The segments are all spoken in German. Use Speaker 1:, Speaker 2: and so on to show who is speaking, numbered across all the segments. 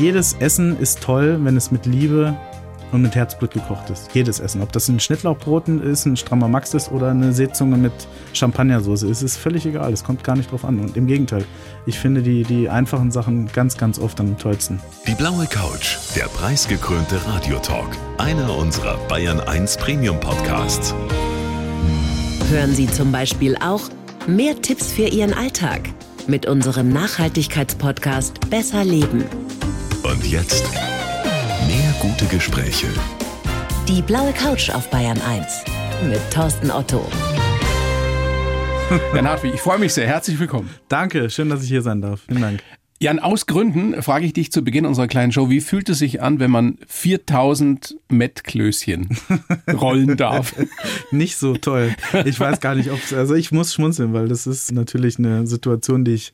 Speaker 1: jedes Essen ist toll, wenn es mit Liebe und mit Herzblut gekocht ist. Jedes Essen. Ob das ein Schnittlauchbroten ist, ein strammer Max ist oder eine Seezunge mit Champagnersoße ist, ist völlig egal. Es kommt gar nicht drauf an. Und im Gegenteil, ich finde die, die einfachen Sachen ganz, ganz oft am tollsten.
Speaker 2: Die blaue Couch, der preisgekrönte Radiotalk. Einer unserer Bayern 1 Premium Podcasts.
Speaker 3: Hören Sie zum Beispiel auch mehr Tipps für Ihren Alltag mit unserem Nachhaltigkeitspodcast Besser Leben.
Speaker 2: Und jetzt mehr gute Gespräche.
Speaker 3: Die blaue Couch auf Bayern 1 mit Thorsten Otto.
Speaker 4: Jan Hartwig, ich freue mich sehr. Herzlich willkommen.
Speaker 1: Danke, schön, dass ich hier sein darf. Vielen Dank.
Speaker 4: Jan, aus Gründen frage ich dich zu Beginn unserer kleinen Show, wie fühlt es sich an, wenn man 4000 Mettklößchen rollen darf?
Speaker 1: Nicht so toll. Ich weiß gar nicht, ob es, also ich muss schmunzeln, weil das ist natürlich eine Situation, die ich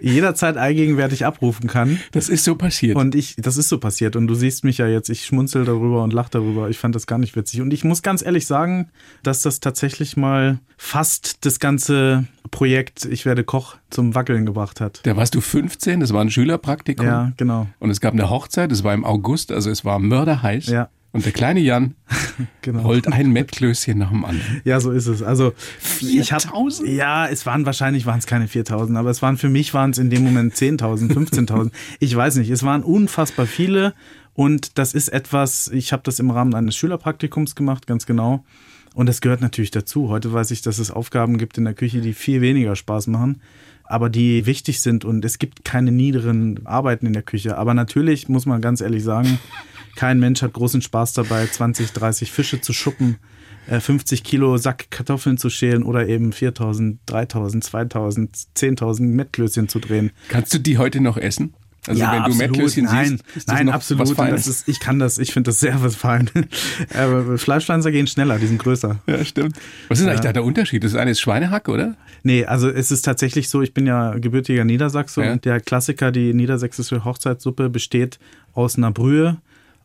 Speaker 1: jederzeit allgegenwärtig abrufen kann.
Speaker 4: Das ist so passiert.
Speaker 1: Und ich, das ist so passiert. Und du siehst mich ja jetzt, ich schmunzel darüber und lache darüber. Ich fand das gar nicht witzig. Und ich muss ganz ehrlich sagen, dass das tatsächlich mal fast das ganze Projekt Ich werde Koch zum Wackeln gebracht hat.
Speaker 4: Da warst du 15, das war ein Schülerpraktikum.
Speaker 1: Ja, genau.
Speaker 4: Und es gab eine Hochzeit, das war im August, also es war mörderheiß.
Speaker 1: Ja.
Speaker 4: Und der kleine Jan
Speaker 1: Genau.
Speaker 4: rollt ein Mettklößchen nach dem anderen.
Speaker 1: Ja, so ist es. Also ich hab,
Speaker 4: 4000?
Speaker 1: Ja, es waren wahrscheinlich waren es keine 4000, aber es waren für mich waren es in dem Moment 10.000, 15.000. ich weiß nicht. Es waren unfassbar viele und das ist etwas. Ich habe das im Rahmen eines Schülerpraktikums gemacht, ganz genau. Und das gehört natürlich dazu. Heute weiß ich, dass es Aufgaben gibt in der Küche, die viel weniger Spaß machen, aber die wichtig sind. Und es gibt keine niederen Arbeiten in der Küche. Aber natürlich muss man ganz ehrlich sagen, kein Mensch hat großen Spaß dabei, 20, 30 Fische zu schuppen, äh, 50 Kilo Sack Kartoffeln zu schälen oder eben 4000, 3000, 2000, 10.000 Mettklößchen zu drehen.
Speaker 4: Kannst du die heute noch essen? Also wenn du
Speaker 1: absolut.
Speaker 4: Mettklößchen
Speaker 1: nein,
Speaker 4: siehst,
Speaker 1: nein, absolut. das ist, ich kann das, ich finde das sehr was fein. Aber Fleischpflanzer gehen schneller, die sind größer.
Speaker 4: Ja, stimmt. Was ist eigentlich da der Unterschied? Das eine ist Schweinehack, oder?
Speaker 1: Nee, also es ist tatsächlich so, ich bin ja gebürtiger Niedersachse
Speaker 4: Ja.
Speaker 1: und der Klassiker, die niedersächsische Hochzeitssuppe, besteht aus einer Brühe,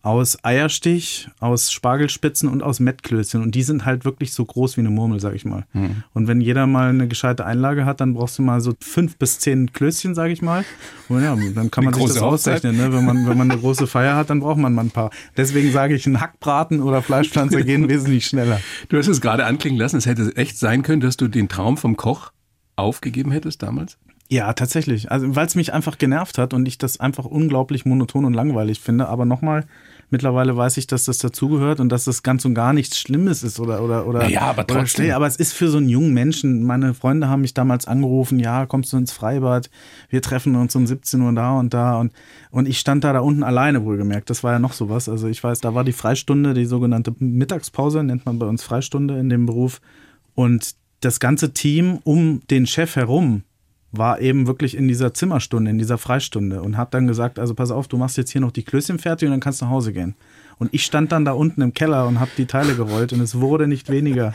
Speaker 1: aus Eierstich, aus Spargelspitzen und aus Mettklößchen. Und die sind halt wirklich so groß wie eine Murmel, sag ich mal.
Speaker 4: Hm.
Speaker 1: Und wenn jeder mal eine gescheite Einlage hat, dann brauchst du mal so fünf bis zehn Klößchen, sag ich mal. Und ja, dann kann man sich das
Speaker 4: Hochzeit.
Speaker 1: ausrechnen. Ne? Wenn, man, wenn man eine große Feier hat, dann braucht man mal ein paar. Deswegen sage ich, ein Hackbraten oder Fleischpflanzer gehen wesentlich schneller.
Speaker 4: Du hast es gerade anklingen lassen, es hätte echt sein können, dass du den Traum vom Koch aufgegeben hättest damals.
Speaker 1: Ja, tatsächlich. Also, weil es mich einfach genervt hat und ich das einfach unglaublich monoton und langweilig finde. Aber nochmal, mittlerweile weiß ich, dass das dazugehört und dass das ganz und gar nichts Schlimmes ist oder oder oder.
Speaker 4: Naja, aber
Speaker 1: oder
Speaker 4: trotzdem.
Speaker 1: schlecht. aber es ist für so einen jungen Menschen. Meine Freunde haben mich damals angerufen. Ja, kommst du ins Freibad? Wir treffen uns um 17 Uhr da und da und und ich stand da da unten alleine wohlgemerkt. Das war ja noch sowas. Also ich weiß, da war die Freistunde, die sogenannte Mittagspause nennt man bei uns Freistunde in dem Beruf und das ganze Team um den Chef herum war eben wirklich in dieser Zimmerstunde, in dieser Freistunde und hat dann gesagt, also pass auf, du machst jetzt hier noch die Klößchen fertig und dann kannst du nach Hause gehen. Und ich stand dann da unten im Keller und habe die Teile gerollt und es wurde nicht weniger.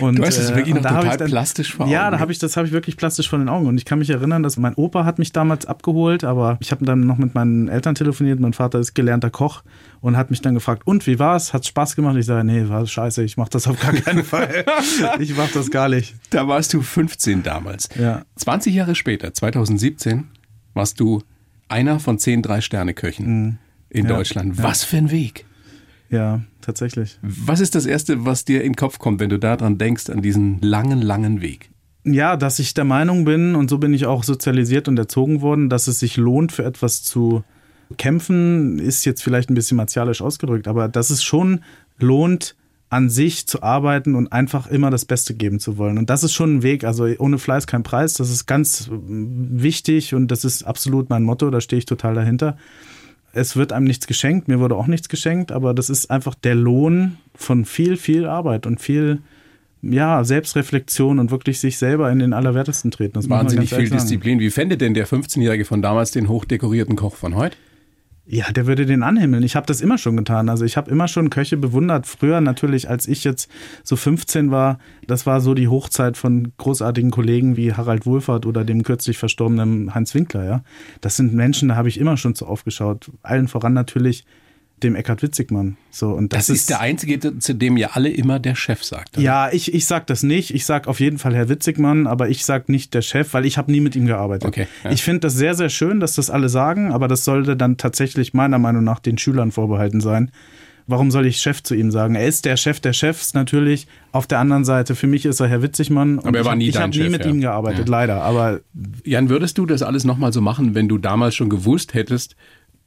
Speaker 1: Und,
Speaker 4: Du hast es wirklich
Speaker 1: und
Speaker 4: noch total
Speaker 1: ich
Speaker 4: plastisch vor
Speaker 1: Ja,
Speaker 4: Augen.
Speaker 1: da habe ich das habe ich wirklich plastisch vor den Augen und ich kann mich erinnern, dass mein Opa hat mich damals abgeholt, aber ich habe dann noch mit meinen Eltern telefoniert. Mein Vater ist gelernter Koch und hat mich dann gefragt, und wie war's? Hat's Spaß gemacht? Ich sage, nee, war scheiße, ich mache das auf gar keinen Fall. ich mache das gar nicht.
Speaker 4: Da warst du 15 damals.
Speaker 1: Ja.
Speaker 4: 20 Jahre später, 2017, warst du einer von zehn Drei-Sterne-Köchen in.
Speaker 1: Ja,
Speaker 4: Deutschland. Was für ein Weg.
Speaker 1: Ja, tatsächlich.
Speaker 4: Was ist das Erste, was dir in den Kopf kommt, wenn du daran denkst, an diesen langen, langen Weg?
Speaker 1: Ja, dass ich der Meinung bin, und so bin ich auch sozialisiert und erzogen worden, dass es sich lohnt, für etwas zu kämpfen, ist jetzt vielleicht ein bisschen martialisch ausgedrückt, aber dass es schon lohnt, an sich zu arbeiten und einfach immer das Beste geben zu wollen. Und das ist schon ein Weg, also ohne Fleiß kein Preis, das ist ganz wichtig und das ist absolut mein Motto, da stehe ich total dahinter. Es wird einem nichts geschenkt, mir wurde auch nichts geschenkt, aber das ist einfach der Lohn von viel, viel Arbeit und viel ja, Selbstreflexion und wirklich sich selber in den Allerwertesten treten. Das
Speaker 4: Wahnsinnig viel. Disziplin. Wie fände denn der 15-Jährige von damals den hochdekorierten Koch von heute?
Speaker 1: Ja, der würde den anhimmeln. Ich habe das immer schon getan. Also ich habe immer schon Köche bewundert. Früher natürlich, als ich jetzt so 15 war, das war so die Hochzeit von großartigen Kollegen wie Harald Wohlfahrt oder dem kürzlich verstorbenen Heinz Winkler. Ja, das sind Menschen, da habe ich immer schon zu aufgeschaut. Allen voran natürlich dem Eckhard Witzigmann. So, und
Speaker 4: das,
Speaker 1: das
Speaker 4: ist, der einzige, zu dem ja alle immer der Chef sagt. oder?
Speaker 1: Ja, ich, ich sag das nicht. Ich sag auf jeden Fall Herr Witzigmann, aber ich sag nicht der Chef, weil ich habe nie mit ihm gearbeitet.
Speaker 4: Okay, ja.
Speaker 1: Ich finde das sehr, sehr schön, dass das alle sagen, aber das sollte dann tatsächlich meiner Meinung nach den Schülern vorbehalten sein. Warum soll ich Chef zu ihm sagen? Er ist der Chef der Chefs natürlich. Auf der anderen Seite, für mich ist er Herr Witzigmann. Und
Speaker 4: Aber er war
Speaker 1: ich
Speaker 4: nie
Speaker 1: Ich
Speaker 4: dein
Speaker 1: habe nie mit
Speaker 4: ja.
Speaker 1: ihm gearbeitet, leider. Aber
Speaker 4: Jan, würdest du das alles nochmal so machen, wenn du damals schon gewusst hättest,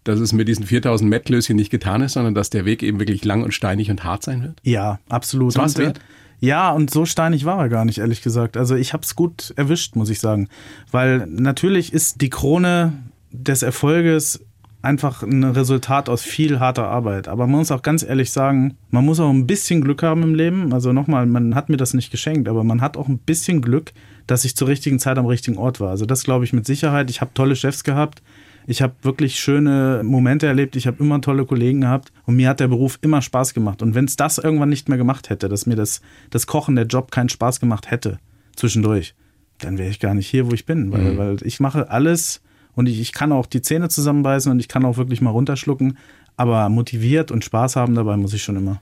Speaker 4: dass es mit diesen 4000 Mettklößchen nicht getan ist, sondern dass der Weg eben wirklich lang und steinig und hart sein wird?
Speaker 1: Ja, absolut.
Speaker 4: Das
Speaker 1: äh,
Speaker 4: wert?
Speaker 1: Ja, und so steinig war er gar nicht, ehrlich gesagt. Also ich habe es gut erwischt, muss ich sagen. Weil natürlich ist die Krone des Erfolges einfach ein Resultat aus viel harter Arbeit. Aber man muss auch ganz ehrlich sagen, man muss auch ein bisschen Glück haben im Leben. Also nochmal, man hat mir das nicht geschenkt, aber man hat auch ein bisschen Glück, dass ich zur richtigen Zeit am richtigen Ort war. Also das glaube ich mit Sicherheit. Ich habe tolle Chefs gehabt. Ich habe wirklich schöne Momente erlebt. Ich habe immer tolle Kollegen gehabt und mir hat der Beruf immer Spaß gemacht. Und wenn es das irgendwann nicht mehr gemacht hätte, dass mir das, das Kochen, der Job keinen Spaß gemacht hätte, zwischendurch, dann wäre ich gar nicht hier, wo ich bin. Weil, weil ich mache alles und ich, ich kann auch die Zähne zusammenbeißen und ich kann auch wirklich mal runterschlucken. Aber motiviert und Spaß haben dabei muss ich schon immer.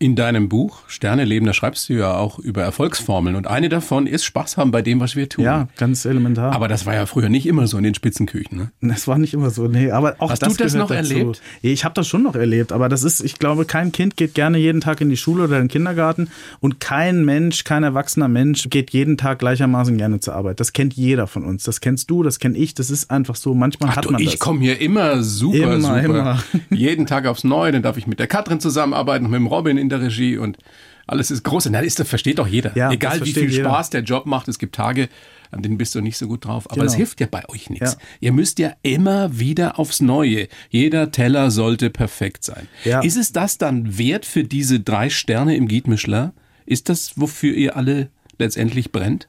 Speaker 4: In deinem Buch Sterne leben, da schreibst du ja auch über Erfolgsformeln und eine davon ist Spaß haben bei dem, was wir tun.
Speaker 1: Ja, ganz elementar.
Speaker 4: Aber das war ja früher nicht immer so in den Spitzenküchen. Ne?
Speaker 1: Das war nicht immer so, nee, aber auch
Speaker 4: Hast
Speaker 1: das
Speaker 4: du das noch
Speaker 1: dazu.
Speaker 4: erlebt?
Speaker 1: Ich habe das schon noch erlebt, aber das ist, ich glaube, kein Kind geht gerne jeden Tag in die Schule oder in den Kindergarten und kein Mensch, kein erwachsener Mensch geht jeden Tag gleichermaßen gerne zur Arbeit. Das kennt jeder von uns. Das kennst du, das kenn ich. Das ist einfach so. Manchmal
Speaker 4: Ach
Speaker 1: hat
Speaker 4: du,
Speaker 1: man
Speaker 4: ich
Speaker 1: das.
Speaker 4: komme hier immer super,
Speaker 1: Immer,
Speaker 4: super.
Speaker 1: immer.
Speaker 4: Jeden Tag aufs Neue, dann darf ich mit der Katrin zusammenarbeiten und mit dem Robin in der Regie und alles ist groß. Und das, ist, das versteht doch jeder.
Speaker 1: Ja,
Speaker 4: Egal
Speaker 1: das
Speaker 4: wie viel
Speaker 1: jeder.
Speaker 4: Spaß der Job macht, es gibt Tage, an denen bist du nicht so gut drauf. Aber
Speaker 1: Genau.
Speaker 4: es hilft ja bei euch nichts.
Speaker 1: Ja.
Speaker 4: Ihr müsst ja immer wieder aufs Neue. Jeder Teller sollte perfekt sein.
Speaker 1: Ja.
Speaker 4: Ist es das dann wert für diese drei Sterne im Guide Michelin? Ist das, wofür ihr alle letztendlich brennt?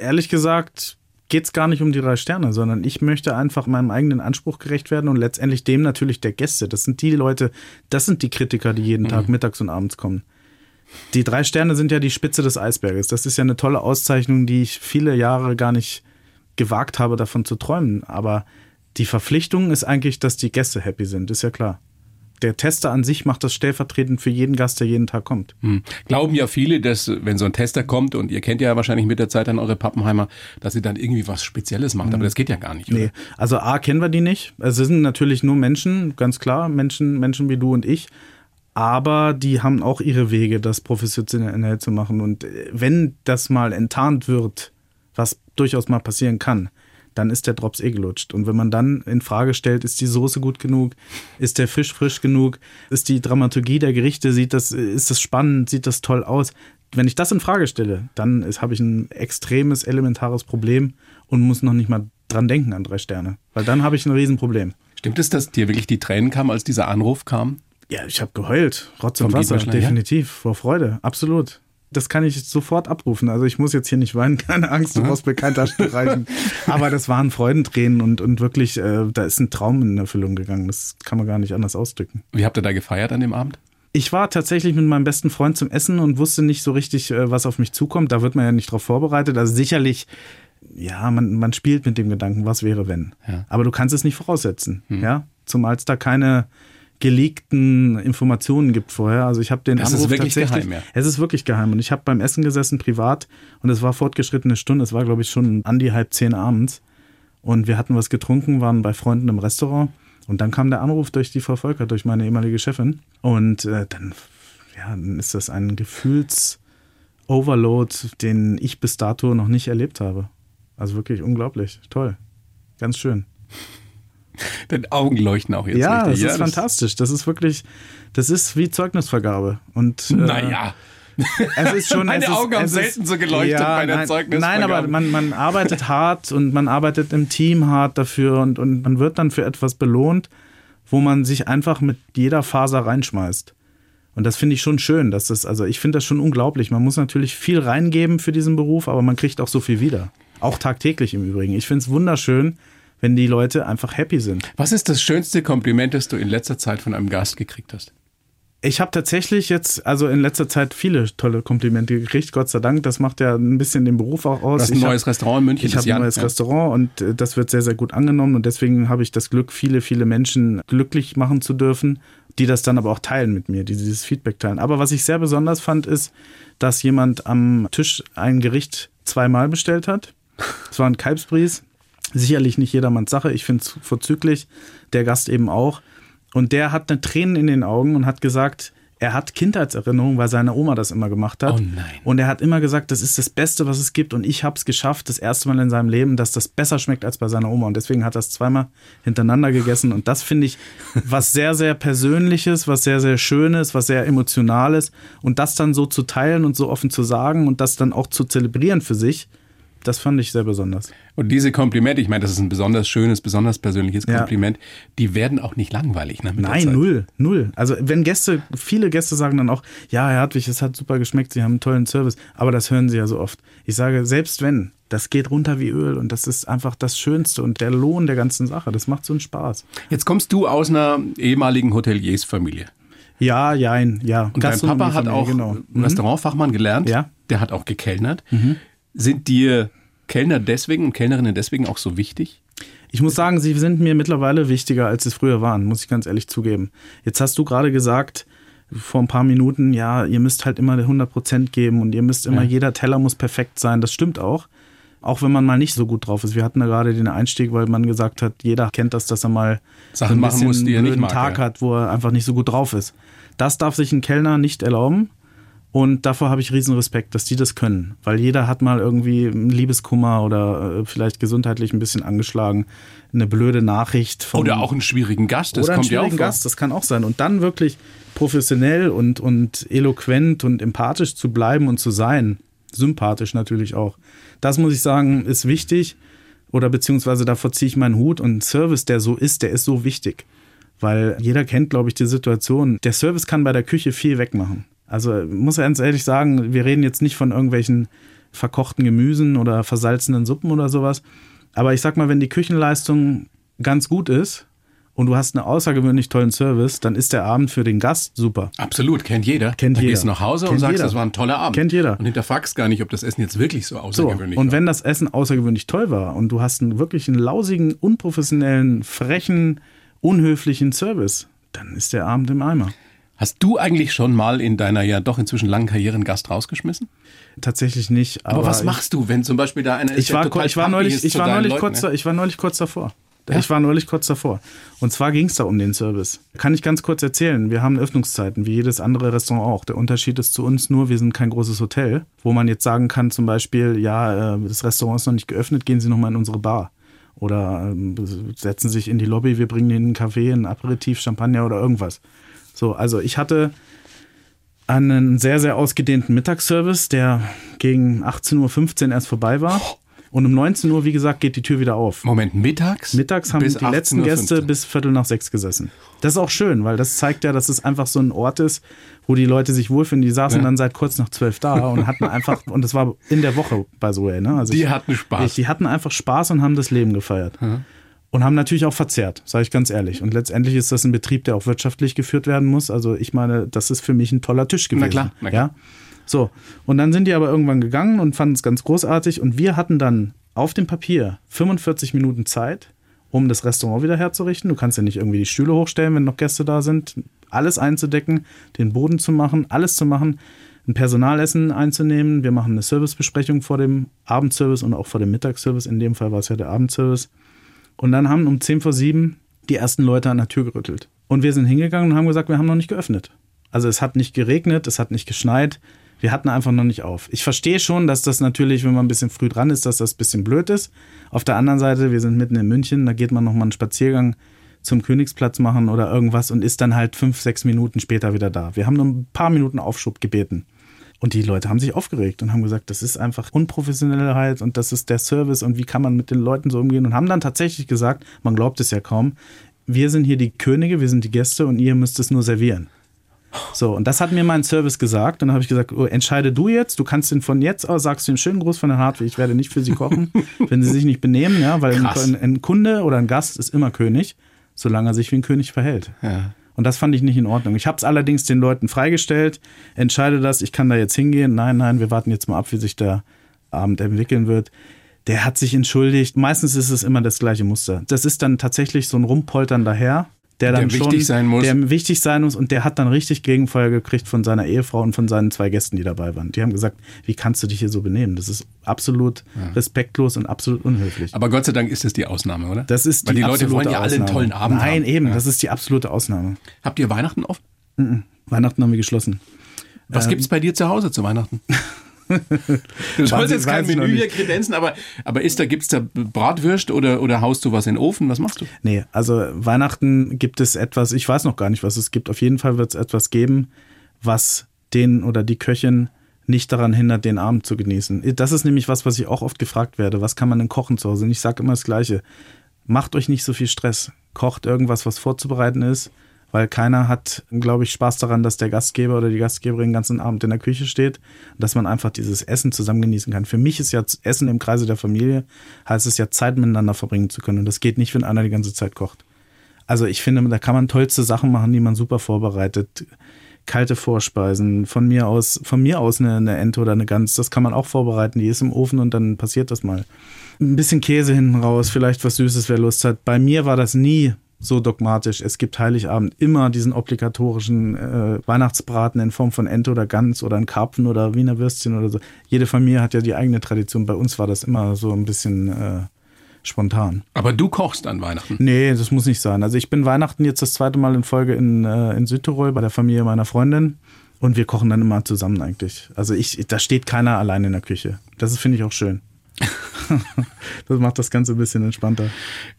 Speaker 1: Ehrlich gesagt geht es gar nicht um die drei Sterne, sondern ich möchte einfach meinem eigenen Anspruch gerecht werden und letztendlich dem natürlich der Gäste. Das sind die Leute, das sind die Kritiker, die jeden Tag mittags und abends kommen. Die drei Sterne sind ja die Spitze des Eisberges. Das ist ja eine tolle Auszeichnung, die ich viele Jahre gar nicht gewagt habe, davon zu träumen. Aber die Verpflichtung ist eigentlich, dass die Gäste happy sind, ist ja klar. Der Tester an sich macht das stellvertretend für jeden Gast, der jeden Tag kommt.
Speaker 4: Hm. Glauben ja viele, dass wenn so ein Tester kommt und ihr kennt ja wahrscheinlich mit der Zeit dann eure Pappenheimer, dass sie dann irgendwie was Spezielles macht. Aber das geht ja gar nicht.
Speaker 1: Mhm. Nee,
Speaker 4: Oder?
Speaker 1: also A kennen wir die nicht. Es sind natürlich nur Menschen, ganz klar, Menschen, Menschen wie du und ich. Aber die haben auch ihre Wege, das professionell zu machen. Und äh, wenn das mal enttarnt wird, was durchaus mal passieren kann, dann ist der Drops eh gelutscht. Und wenn man dann in Frage stellt, ist die Soße gut genug, ist der Fisch frisch genug, ist die Dramaturgie der Gerichte, sieht das, ist das spannend, sieht das toll aus. Wenn ich das in Frage stelle, dann habe ich ein extremes, elementares Problem und muss noch nicht mal dran denken an drei Sterne. Weil dann habe ich ein Riesenproblem.
Speaker 4: Stimmt es, dass dir wirklich die Tränen kamen, als dieser Anruf kam?
Speaker 1: Ja, ich habe geheult. Rotz und Wasser, definitiv. Vor Freude, absolut. Das kann ich sofort abrufen. Also ich muss jetzt hier nicht weinen, keine Angst, du brauchst mir kein Taschentuch reichen. Aber das waren Freudentränen und, und wirklich, äh, da ist ein Traum in Erfüllung gegangen. Das kann man gar nicht anders ausdrücken.
Speaker 4: Wie habt ihr da gefeiert an dem Abend?
Speaker 1: Ich war tatsächlich mit meinem besten Freund zum Essen und wusste nicht so richtig, äh, was auf mich zukommt. Da wird man ja nicht drauf vorbereitet. Also sicherlich, ja, man, man spielt mit dem Gedanken, was wäre, wenn.
Speaker 4: Ja. Hm.
Speaker 1: Aber du kannst es nicht voraussetzen. Ja, zumal es da keine geleakten Informationen gibt vorher. Also ich habe den
Speaker 4: Das ist
Speaker 1: Anruf
Speaker 4: wirklich
Speaker 1: tatsächlich.
Speaker 4: geheim, ja.
Speaker 1: Es ist wirklich geheim. Und ich habe beim Essen gesessen, privat, und es war fortgeschrittene Stunde. Es war, glaube ich, schon an die halb zehn abends. Und wir hatten was getrunken, waren bei Freunden im Restaurant. Und dann kam der Anruf durch die Frau Volker, durch meine ehemalige Chefin. Und äh, dann, ja, dann ist das ein Gefühls-Overload, den ich bis dato noch nicht erlebt habe. Also wirklich unglaublich. Toll. Ganz schön.
Speaker 4: Deine Augen leuchten auch jetzt
Speaker 1: ja,
Speaker 4: richtig.
Speaker 1: das ist fantastisch. Das ist wirklich, das ist wie Zeugnisvergabe. Und, äh,
Speaker 4: Naja.
Speaker 1: Es ist schon,
Speaker 4: Meine
Speaker 1: es ist,
Speaker 4: Augen haben
Speaker 1: es
Speaker 4: selten
Speaker 1: ist,
Speaker 4: so geleuchtet bei der
Speaker 1: nein,
Speaker 4: Zeugnisvergabe.
Speaker 1: Nein, aber man, man arbeitet hart und man arbeitet im Team hart dafür und, und man wird dann für etwas belohnt, wo man sich einfach mit jeder Faser reinschmeißt. Und das finde ich schon schön, dass das, also ich finde das schon unglaublich. Man muss natürlich viel reingeben für diesen Beruf, aber man kriegt auch so viel wieder. Auch tagtäglich im Übrigen. Ich finde es wunderschön, wenn die Leute einfach happy sind.
Speaker 4: Was ist das schönste Kompliment, das du in letzter Zeit von einem Gast gekriegt hast?
Speaker 1: Ich habe tatsächlich jetzt, also in letzter Zeit viele tolle Komplimente gekriegt, Gott sei Dank. Das macht ja ein bisschen den Beruf auch aus.
Speaker 4: Du hast ein
Speaker 1: ich
Speaker 4: neues
Speaker 1: hab,
Speaker 4: Restaurant in München.
Speaker 1: Ich habe ein neues
Speaker 4: ja.
Speaker 1: Restaurant und äh, das wird sehr, sehr gut angenommen und deswegen habe ich das Glück, viele, viele Menschen glücklich machen zu dürfen, die das dann aber auch teilen mit mir, die dieses Feedback teilen. Aber was ich sehr besonders fand, ist, dass jemand am Tisch ein Gericht zweimal bestellt hat. Es war ein Kalbsbries. Sicherlich nicht jedermanns Sache. Ich finde es vorzüglich. Der Gast eben auch. Und der hat eine Tränen in den Augen und hat gesagt, er hat Kindheitserinnerungen, weil seine Oma das immer gemacht hat.
Speaker 4: Oh nein.
Speaker 1: Und er hat immer gesagt, das ist das Beste, was es gibt. Und ich habe es geschafft, das erste Mal in seinem Leben, dass das besser schmeckt als bei seiner Oma. Und deswegen hat er es zweimal hintereinander gegessen. Und das finde ich was sehr, sehr Persönliches, was sehr, sehr Schönes, was sehr Emotionales. Und das dann so zu teilen und so offen zu sagen und das dann auch zu zelebrieren für sich, das fand ich sehr besonders.
Speaker 4: Und diese Komplimente, ich meine, das ist ein besonders schönes, besonders persönliches
Speaker 1: Ja.
Speaker 4: Kompliment, die werden auch nicht langweilig. Ne,
Speaker 1: Nein, null, null. Also wenn Gäste, viele Gäste sagen dann auch, ja, Herr Hartwig, es hat super geschmeckt, Sie haben einen tollen Service, aber das hören Sie ja so oft. Ich sage, selbst wenn, das geht runter wie Öl und das ist einfach das Schönste und der Lohn der ganzen Sache. Das macht so einen Spaß.
Speaker 4: Jetzt kommst du aus einer ehemaligen Hoteliersfamilie.
Speaker 1: Ja, jein, ja.
Speaker 4: Und dein Papa hat auch
Speaker 1: genau. Mhm.
Speaker 4: Restaurantfachmann gelernt.
Speaker 1: Ja. Mhm.
Speaker 4: Der hat auch gekellnert. Sind dir Kellner deswegen und Kellnerinnen deswegen auch so wichtig?
Speaker 1: Ich muss sagen, sie sind mir mittlerweile wichtiger, als sie früher waren, muss ich ganz ehrlich zugeben. Jetzt hast du gerade gesagt, vor ein paar Minuten, ja, ihr müsst halt immer 100% geben und ihr müsst immer,
Speaker 4: Ja.
Speaker 1: jeder Teller muss perfekt sein. Das stimmt auch. Auch wenn man mal nicht so gut drauf ist. Wir hatten da gerade den Einstieg, weil man gesagt hat, jeder kennt das, dass er mal
Speaker 4: Sachen
Speaker 1: so ein
Speaker 4: machen muss, die er
Speaker 1: einen
Speaker 4: nicht mag,
Speaker 1: Tag
Speaker 4: ja.
Speaker 1: hat, wo er einfach nicht so gut drauf ist. Das darf sich ein Kellner nicht erlauben. Und davor habe ich riesen Respekt, dass die das können. Weil jeder hat mal irgendwie einen Liebeskummer oder äh, vielleicht gesundheitlich ein bisschen angeschlagen. Eine blöde Nachricht. Vom,
Speaker 4: Oder auch einen schwierigen Gast, das
Speaker 1: oder einen
Speaker 4: kommt ja auch
Speaker 1: schwierigen. Gast, das kann auch sein. Und dann wirklich professionell und, und eloquent und empathisch zu bleiben und zu sein. Sympathisch natürlich auch. Das muss ich sagen, ist wichtig. Oder beziehungsweise davor ziehe ich meinen Hut. Und ein Service, der so ist, der ist so wichtig. Weil jeder kennt, glaube ich, die Situation. Der Service kann bei der Küche viel wegmachen. Also muss ganz ehrlich sagen, wir reden jetzt nicht von irgendwelchen verkochten Gemüsen oder versalzenen Suppen oder sowas. Aber ich sag mal, wenn die Küchenleistung ganz gut ist und du hast einen außergewöhnlich tollen Service, dann ist der Abend für den Gast super.
Speaker 4: Absolut, kennt jeder.
Speaker 1: Kennt
Speaker 4: Dann
Speaker 1: jeder.
Speaker 4: gehst du nach Hause und
Speaker 1: Kennt
Speaker 4: sagst,
Speaker 1: jeder.
Speaker 4: das war ein toller Abend.
Speaker 1: Kennt jeder.
Speaker 4: Und hinterfragst gar nicht, ob das Essen jetzt wirklich so
Speaker 1: So,
Speaker 4: außergewöhnlich
Speaker 1: und
Speaker 4: war.
Speaker 1: wenn das Essen außergewöhnlich toll war und du hast einen wirklich einen lausigen, unprofessionellen, frechen, unhöflichen Service, dann ist der Abend im Eimer.
Speaker 4: Hast du eigentlich schon mal in deiner ja doch inzwischen langen Karriere einen Gast rausgeschmissen?
Speaker 1: Tatsächlich nicht.
Speaker 4: Aber,
Speaker 1: Aber,
Speaker 4: was machst du, wenn zum Beispiel da einer ist,
Speaker 1: ich
Speaker 4: der
Speaker 1: war,
Speaker 4: total
Speaker 1: ich war neulich,
Speaker 4: ist
Speaker 1: ich war neulich
Speaker 4: Leuten,
Speaker 1: kurz,
Speaker 4: ne?
Speaker 1: ich war neulich kurz davor.
Speaker 4: Ja?
Speaker 1: Ich war neulich kurz davor. Und zwar ging es da um den Service. Kann ich ganz kurz erzählen. Wir haben Öffnungszeiten, wie jedes andere Restaurant auch. Der Unterschied ist zu uns nur, wir sind kein großes Hotel, wo man jetzt sagen kann, zum Beispiel, ja, äh, das Restaurant ist noch nicht geöffnet, gehen Sie noch mal in unsere Bar. Oder ähm, setzen sich in die Lobby, wir bringen Ihnen einen Kaffee, ein Aperitif, Champagner oder irgendwas. So, also ich hatte einen sehr, sehr ausgedehnten Mittagsservice, der gegen 18.15 Uhr erst vorbei war. Und um 19 Uhr, wie gesagt, geht die Tür wieder auf.
Speaker 4: Moment, mittags?
Speaker 1: Mittags haben die letzten
Speaker 4: 18:15.
Speaker 1: Gäste bis Viertel nach sechs gesessen. Das ist auch schön, weil das zeigt ja, dass es einfach so ein Ort ist, wo die Leute sich wohlfühlen. Die saßen
Speaker 4: Ja.
Speaker 1: dann seit kurz nach zwölf da und hatten einfach, und das war in der Woche bei so ne? Also
Speaker 4: Die
Speaker 1: ich,
Speaker 4: hatten Spaß.
Speaker 1: Ich, die hatten einfach Spaß und haben das Leben gefeiert. Und haben natürlich auch verzehrt, sage ich ganz ehrlich. Und letztendlich ist das ein Betrieb, der auch wirtschaftlich geführt werden muss. Also ich meine, das ist für mich ein toller Tisch gewesen.
Speaker 4: klar, na klar.
Speaker 1: Ja? So, und dann sind die aber irgendwann gegangen und fanden es ganz großartig. Und wir hatten dann auf dem Papier 45 Minuten Zeit, um das Restaurant wieder herzurichten. Du kannst ja nicht irgendwie die Stühle hochstellen, wenn noch Gäste da sind. Alles einzudecken, den Boden zu machen, alles zu machen, ein Personalessen einzunehmen. Wir machen eine Servicebesprechung vor dem Abendservice und auch vor dem Mittagsservice. In dem Fall war es ja der Abendservice. Und dann haben um 10 vor 7 die ersten Leute an der Tür gerüttelt. Und wir sind hingegangen und haben gesagt, wir haben noch nicht geöffnet. Also es hat nicht geregnet, es hat nicht geschneit. Wir hatten einfach noch nicht auf. Ich verstehe schon, dass das natürlich, wenn man ein bisschen früh dran ist, dass das ein bisschen blöd ist. Auf der anderen Seite, wir sind mitten in München, da geht man nochmal einen Spaziergang zum Königsplatz machen oder irgendwas und ist dann halt fünf, sechs Minuten später wieder da. Wir haben nur ein paar Minuten Aufschub gebeten. Und die Leute haben sich aufgeregt und haben gesagt, das ist einfach Unprofessionellheit und das ist der Service und wie kann man mit den Leuten so umgehen und haben dann tatsächlich gesagt, man glaubt es ja kaum, wir sind hier die Könige, wir sind die Gäste und ihr müsst es nur servieren. So, und das hat mir mein Service gesagt. Und dann habe ich gesagt, oh, entscheide du jetzt. Du kannst ihn von jetzt aus, sagst du einen schönen Gruß von der Hartwig, ich werde nicht für sie kochen, wenn sie sich nicht benehmen, ja, weil ein, ein Kunde oder ein Gast ist immer König, solange er sich wie ein König verhält.
Speaker 4: Ja.
Speaker 1: Und das fand ich nicht in Ordnung. Ich habe es allerdings den Leuten freigestellt, entscheide das, ich kann da jetzt hingehen. Nein, nein, wir warten jetzt mal ab, wie sich der Abend entwickeln wird. Der hat sich entschuldigt. Meistens ist es immer das gleiche Muster. Das ist dann tatsächlich so ein Rumpoltern daher der dann
Speaker 4: Der
Speaker 1: schon,
Speaker 4: wichtig sein muss.
Speaker 1: Der wichtig sein muss und der hat dann richtig Gegenfeuer gekriegt von seiner Ehefrau und von seinen zwei Gästen, die dabei waren. Die haben gesagt, wie kannst du dich hier so benehmen? Das ist absolut respektlos und absolut unhöflich.
Speaker 4: Aber Gott sei Dank ist das die Ausnahme, oder?
Speaker 1: das ist
Speaker 4: Weil die Leute
Speaker 1: absolute
Speaker 4: wollen ja alle einen tollen Abend
Speaker 1: Nein,
Speaker 4: haben.
Speaker 1: eben,
Speaker 4: Ja.
Speaker 1: das ist die absolute Ausnahme.
Speaker 4: Habt ihr Weihnachten oft?
Speaker 1: Weihnachten haben wir geschlossen.
Speaker 4: Was gibt's bei dir zu Hause zu Weihnachten? Du sollst jetzt kein Menü hier kredenzen, aber, aber ist da, gibt's da Bratwürst oder, oder haust du was in den Ofen? Was machst du?
Speaker 1: Nee, also Weihnachten gibt es etwas, ich weiß noch gar nicht, was es gibt. Auf jeden Fall wird es etwas geben, was den oder die Köchin nicht daran hindert, den Abend zu genießen. Das ist nämlich was, was ich auch oft gefragt werde. Was kann man denn kochen zu Hause? Und ich sage immer das Gleiche. Macht euch nicht so viel Stress. Kocht irgendwas, was vorzubereiten ist, weil keiner hat, glaube ich, Spaß daran, dass der Gastgeber oder die Gastgeberin den ganzen Abend in der Küche steht dass man einfach dieses Essen zusammen genießen kann. Für mich ist ja Essen im Kreise der Familie, heißt es ja Zeit miteinander verbringen zu können. Und das geht nicht, wenn einer die ganze Zeit kocht. Also ich finde, da kann man tollste Sachen machen, die man super vorbereitet. Kalte Vorspeisen, von mir aus, von mir aus eine, eine Ente oder eine Gans, das kann man auch vorbereiten. Die ist im Ofen und dann passiert das mal. Ein bisschen Käse hinten raus, vielleicht was Süßes, wer Lust hat. Bei mir war das nie so dogmatisch. Es gibt Heiligabend immer diesen obligatorischen äh, Weihnachtsbraten in Form von Ente oder Gans oder ein Karpfen oder Wiener Würstchen oder so. Jede Familie hat ja die eigene Tradition. Bei uns war das immer so ein bisschen äh, spontan.
Speaker 4: Aber du kochst an Weihnachten.
Speaker 1: Nee, das muss nicht sein. Also ich bin Weihnachten jetzt das zweite Mal in Folge in, äh, in Südtirol bei der Familie meiner Freundin und wir kochen dann immer zusammen eigentlich. Also ich, da steht keiner allein in der Küche. Das finde ich auch schön. das macht das Ganze ein bisschen entspannter.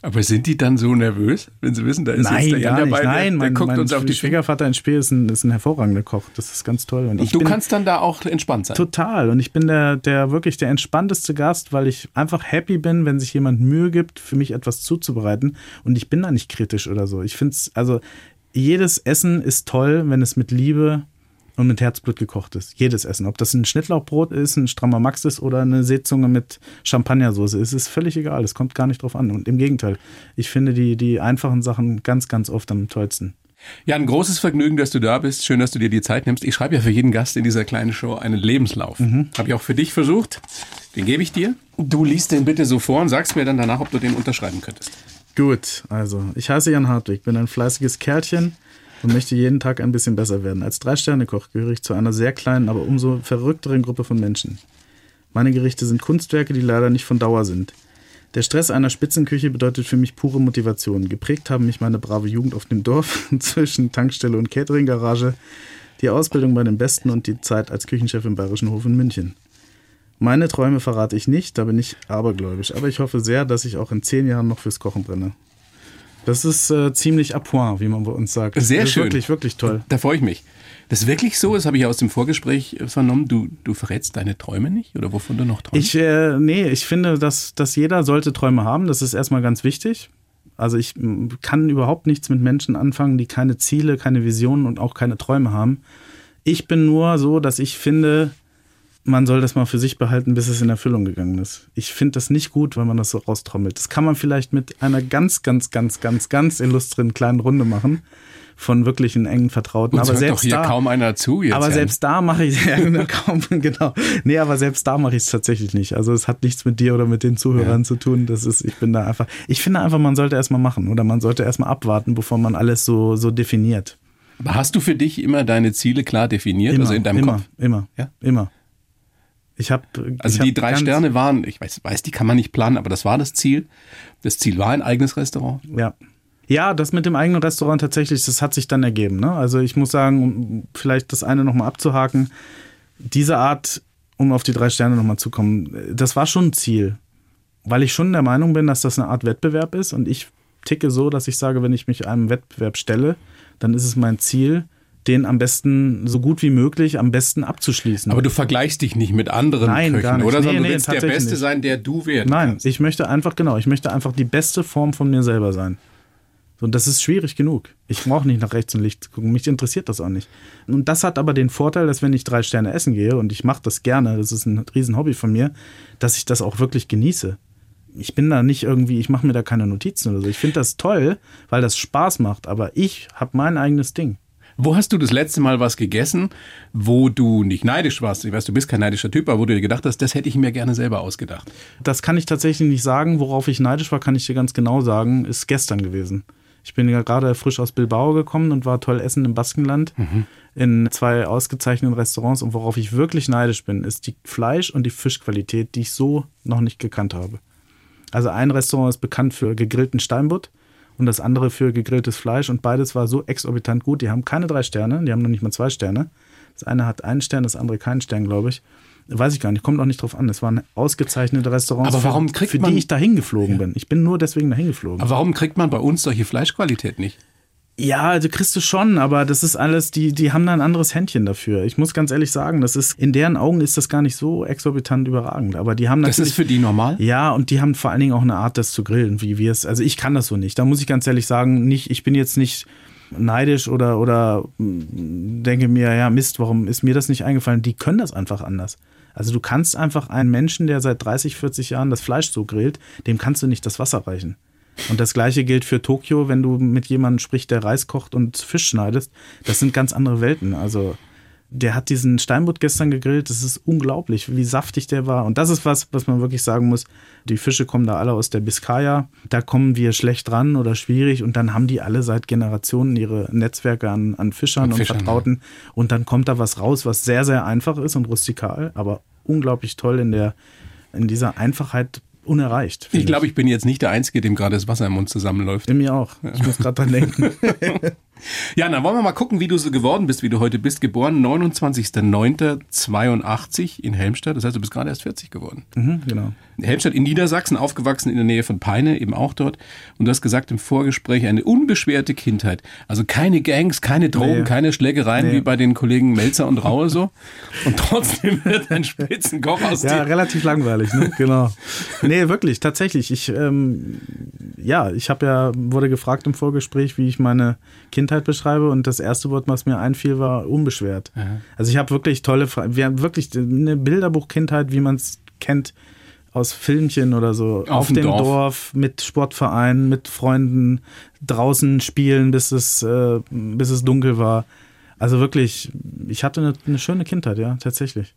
Speaker 4: Aber sind die dann so nervös, wenn sie wissen, da ist
Speaker 1: Nein,
Speaker 4: jetzt der Jan
Speaker 1: gar nicht.
Speaker 4: dabei,
Speaker 1: Nein,
Speaker 4: der, der
Speaker 1: mein,
Speaker 4: guckt
Speaker 1: mein
Speaker 4: uns auf die.
Speaker 1: Schwiegervater in Spee ist ein, ist ein hervorragender Koch. Das ist ganz toll. Und ich
Speaker 4: Du kannst dann da auch entspannt sein.
Speaker 1: total. Und ich bin der, der wirklich der entspannteste Gast, weil ich einfach happy bin, wenn sich jemand Mühe gibt, für mich etwas zuzubereiten. Und ich bin da nicht kritisch oder so. Ich finde es, also jedes Essen ist toll, wenn es mit Liebe und mit Herzblut gekocht ist. Jedes Essen. Ob das ein Schnittlauchbrot ist, ein strammer Max ist oder eine Seezunge mit Champagnersoße, es ist völlig egal. Es kommt gar nicht drauf an. Und im Gegenteil, ich finde die, die einfachen Sachen ganz, ganz oft am tollsten.
Speaker 4: Ja, ein großes Vergnügen, dass du da bist. Schön, dass du dir die Zeit nimmst. Ich schreibe ja für jeden Gast in dieser kleinen Show einen Lebenslauf.
Speaker 1: Mhm.
Speaker 4: Habe ich auch für dich versucht. Den gebe ich dir. Du liest den bitte so vor und sagst mir dann danach, ob du den unterschreiben könntest.
Speaker 1: Gut, also ich heiße Jan Hartwig, bin ein fleißiges Kerlchen und möchte jeden Tag ein bisschen besser werden. Als Drei-Sterne-Koch gehöre ich zu einer sehr kleinen, aber umso verrückteren Gruppe von Menschen. Meine Gerichte sind Kunstwerke, die leider nicht von Dauer sind. Der Stress einer Spitzenküche bedeutet für mich pure Motivation. Geprägt haben mich meine brave Jugend auf dem Dorf zwischen Tankstelle und Cateringgarage, die Ausbildung bei den Besten und die Zeit als Küchenchef im Bayerischen Hof in München. Meine Träume verrate ich nicht, da bin ich abergläubisch, aber ich hoffe sehr, dass ich auch in zehn Jahren noch fürs Kochen brenne. Das ist äh, ziemlich à point, wie man bei uns sagt.
Speaker 4: Sehr
Speaker 1: das ist
Speaker 4: schön.
Speaker 1: Wirklich, wirklich toll.
Speaker 4: Da freue ich mich. Das ist wirklich so, das habe ich ja aus dem Vorgespräch vernommen, du, du verrätst deine Träume nicht oder wovon du noch träumst?
Speaker 1: Ich, äh, nee, ich finde, dass, dass jeder sollte Träume haben. Das ist erstmal ganz wichtig. Also ich kann überhaupt nichts mit Menschen anfangen, die keine Ziele, keine Visionen und auch keine Träume haben. Ich bin nur so, dass ich finde, man soll das mal für sich behalten, bis es in Erfüllung gegangen ist. Ich finde das nicht gut, wenn man das so raustrommelt. Das kann man vielleicht mit einer ganz, ganz, ganz, ganz, ganz illustren kleinen Runde machen von wirklichen engen Vertrauten.
Speaker 4: Uns
Speaker 1: aber selbst
Speaker 4: doch hier
Speaker 1: da,
Speaker 4: kaum einer zu jetzt.
Speaker 1: aber
Speaker 4: Jan.
Speaker 1: selbst da mache ich ja, genau, kaum, genau. Nee, aber selbst da mache ich es tatsächlich nicht. Also es hat nichts mit dir oder mit den Zuhörern
Speaker 4: Ja.
Speaker 1: zu tun. Das ist, ich bin da einfach. Ich finde einfach, man sollte erstmal machen oder man sollte erstmal abwarten, bevor man alles so, so definiert.
Speaker 4: Aber hast du für dich immer deine Ziele klar definiert,
Speaker 1: Immer,
Speaker 4: also in deinem
Speaker 1: immer,
Speaker 4: Kopf?
Speaker 1: immer,
Speaker 4: Ja?
Speaker 1: immer. Ich habe
Speaker 4: Also die drei Sterne waren, ich weiß, weiß, die kann man nicht planen, aber das war das Ziel. Das Ziel war ein eigenes Restaurant.
Speaker 1: Ja. Ja, das mit dem eigenen Restaurant tatsächlich, das hat sich dann ergeben. Ne? Also ich muss sagen, um vielleicht das eine nochmal abzuhaken, diese Art, um auf die drei Sterne nochmal zu kommen, das war schon ein Ziel. Weil ich schon der Meinung bin, dass das eine Art Wettbewerb ist und ich ticke so, dass ich sage, wenn ich mich einem Wettbewerb stelle, dann ist es mein Ziel, den am besten, so gut wie möglich, am besten abzuschließen.
Speaker 4: Aber du vergleichst dich nicht mit anderen
Speaker 1: Nein,
Speaker 4: Köchen,
Speaker 1: gar nicht.
Speaker 4: oder?
Speaker 1: Nee,
Speaker 4: Sondern
Speaker 1: nee,
Speaker 4: du willst der Beste
Speaker 1: nicht.
Speaker 4: sein, der du werden
Speaker 1: Nein,
Speaker 4: kannst.
Speaker 1: ich möchte einfach, genau, ich möchte einfach die beste Form von mir selber sein. Und das ist schwierig genug. Ich brauche nicht nach rechts und links gucken. Mich interessiert das auch nicht. Und das hat aber den Vorteil, dass wenn ich drei Sterne essen gehe und ich mache das gerne, das ist ein riesen Hobby von mir, dass ich das auch wirklich genieße. ich bin da nicht irgendwie, ich mache mir da keine Notizen oder so. Ich finde das toll, weil das Spaß macht, aber ich habe mein eigenes Ding.
Speaker 4: Wo hast du das letzte Mal was gegessen, wo du nicht neidisch warst? Ich weiß, du bist kein neidischer Typ, aber wo du dir gedacht hast, das hätte ich mir gerne selber ausgedacht.
Speaker 1: Das kann ich tatsächlich nicht sagen. Worauf ich neidisch war, kann ich dir ganz genau sagen, ist gestern gewesen. Ich bin ja gerade frisch aus Bilbao gekommen und war toll essen im Baskenland mhm. in zwei ausgezeichneten Restaurants. Und worauf ich wirklich neidisch bin, ist die Fleisch- und die Fischqualität, die ich so noch nicht gekannt habe. Also ein Restaurant ist bekannt für gegrillten Steinbutt und das andere für gegrilltes Fleisch und beides war so exorbitant gut. Die haben keine drei Sterne, die haben noch nicht mal zwei Sterne. Das eine hat einen Stern, das andere keinen Stern, glaube ich. Weiß ich gar nicht, kommt auch nicht drauf an. Es waren ausgezeichnete Restaurants,
Speaker 4: Aber warum kriegt
Speaker 1: für, für die ich dahin geflogen ja. bin. Ich bin nur deswegen dahin geflogen.
Speaker 4: Aber warum kriegt man bei uns solche Fleischqualität nicht?
Speaker 1: Ja, also kriegst du schon, aber das ist alles, die, die haben da ein anderes Händchen dafür. Ich muss ganz ehrlich sagen, das ist, in deren Augen ist das gar nicht so exorbitant überragend. Aber die haben
Speaker 4: natürlich. Das ist für die normal?
Speaker 1: Ja, und die haben vor allen Dingen auch eine Art, das zu grillen, wie wir es. Also ich kann das so nicht. Da muss ich ganz ehrlich sagen, nicht, ich bin jetzt nicht neidisch oder, oder denke mir, ja, Mist, warum ist mir das nicht eingefallen? Die können das einfach anders. Also du kannst einfach einen Menschen, der seit 30, 40 Jahren das Fleisch so grillt, dem kannst du nicht das Wasser reichen. Und das gleiche gilt für Tokio, wenn du mit jemandem sprichst, der Reis kocht und Fisch schneidest. Das sind ganz andere Welten. Also der hat diesen Steinbutt gestern gegrillt. Das ist unglaublich, wie saftig der war. Und das ist was, was man wirklich sagen muss. Die Fische kommen da alle aus der Biskaya. Da kommen wir schlecht ran oder schwierig. Und dann haben die alle seit Generationen ihre Netzwerke an, an Fischern und, und Fischern, Vertrauten. Ja. Und dann kommt da was raus, was sehr, sehr einfach ist und rustikal, aber unglaublich toll in der, in dieser Einfachheit unerreicht.
Speaker 4: Ich glaube, ich bin jetzt nicht der Einzige, dem gerade das Wasser im Mund zusammenläuft.
Speaker 1: In mir auch. Ich muss gerade dran denken.
Speaker 4: Ja, dann wollen wir mal gucken, wie du so geworden bist, wie du heute bist. Geboren 29.09.82 in Helmstadt. Das heißt, du bist gerade erst 40 geworden.
Speaker 1: Mhm, genau.
Speaker 4: Helmstadt in Niedersachsen, aufgewachsen in der Nähe von Peine, eben auch dort. Und du hast gesagt im Vorgespräch, eine unbeschwerte Kindheit. Also keine Gangs, keine Drogen, nee. keine Schlägereien nee. wie bei den Kollegen Melzer und Raue so. Und trotzdem wird ein Spitzenkoch aus
Speaker 1: dir. Ja, relativ langweilig, ne? Genau. Nee, wirklich, tatsächlich. Ich, ähm, ja, ich habe ja, wurde gefragt im Vorgespräch, wie ich meine Kindheit beschreibe und das erste Wort, was mir einfiel, war unbeschwert. Aha. Also ich habe wirklich tolle, wir haben wirklich eine Bilderbuch-Kindheit, wie man es kennt aus Filmchen oder so.
Speaker 4: Auf, Auf dem Dorf. Dorf.
Speaker 1: mit Sportvereinen, mit Freunden, draußen spielen, bis es, äh, bis es dunkel war. Also wirklich, ich hatte eine, eine schöne Kindheit, ja, tatsächlich.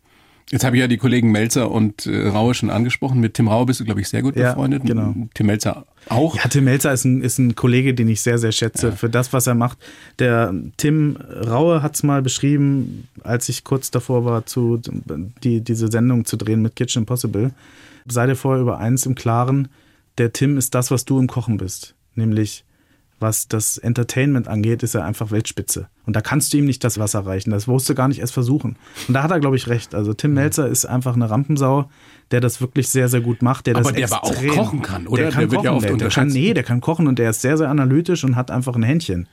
Speaker 4: Jetzt habe ich ja die Kollegen Melzer und äh, Raue schon angesprochen. Mit Tim Raue bist du, glaube ich, sehr gut ja, befreundet.
Speaker 1: Genau.
Speaker 4: Tim Melzer auch.
Speaker 1: Ja, Tim Melzer ist ein, ist ein Kollege, den ich sehr, sehr schätze ja. für das, was er macht. Der Tim Raue hat es mal beschrieben, als ich kurz davor war, zu, die, diese Sendung zu drehen mit Kitchen Impossible. Sei dir vorher über eins im Klaren, der Tim ist das, was du im Kochen bist. Nämlich was das Entertainment angeht, ist er einfach Weltspitze. Und da kannst du ihm nicht das Wasser reichen. Das musst du gar nicht erst versuchen. Und da hat er, glaube ich, recht. Also Tim mhm. Melzer ist einfach eine Rampensau, der das wirklich sehr, sehr gut macht. Der
Speaker 4: aber
Speaker 1: das
Speaker 4: der aber auch kochen kann, oder?
Speaker 1: Der, kann der wird kochen, ja oft der, der kann, Nee, der kann kochen und der ist sehr, sehr analytisch und hat einfach ein Händchen.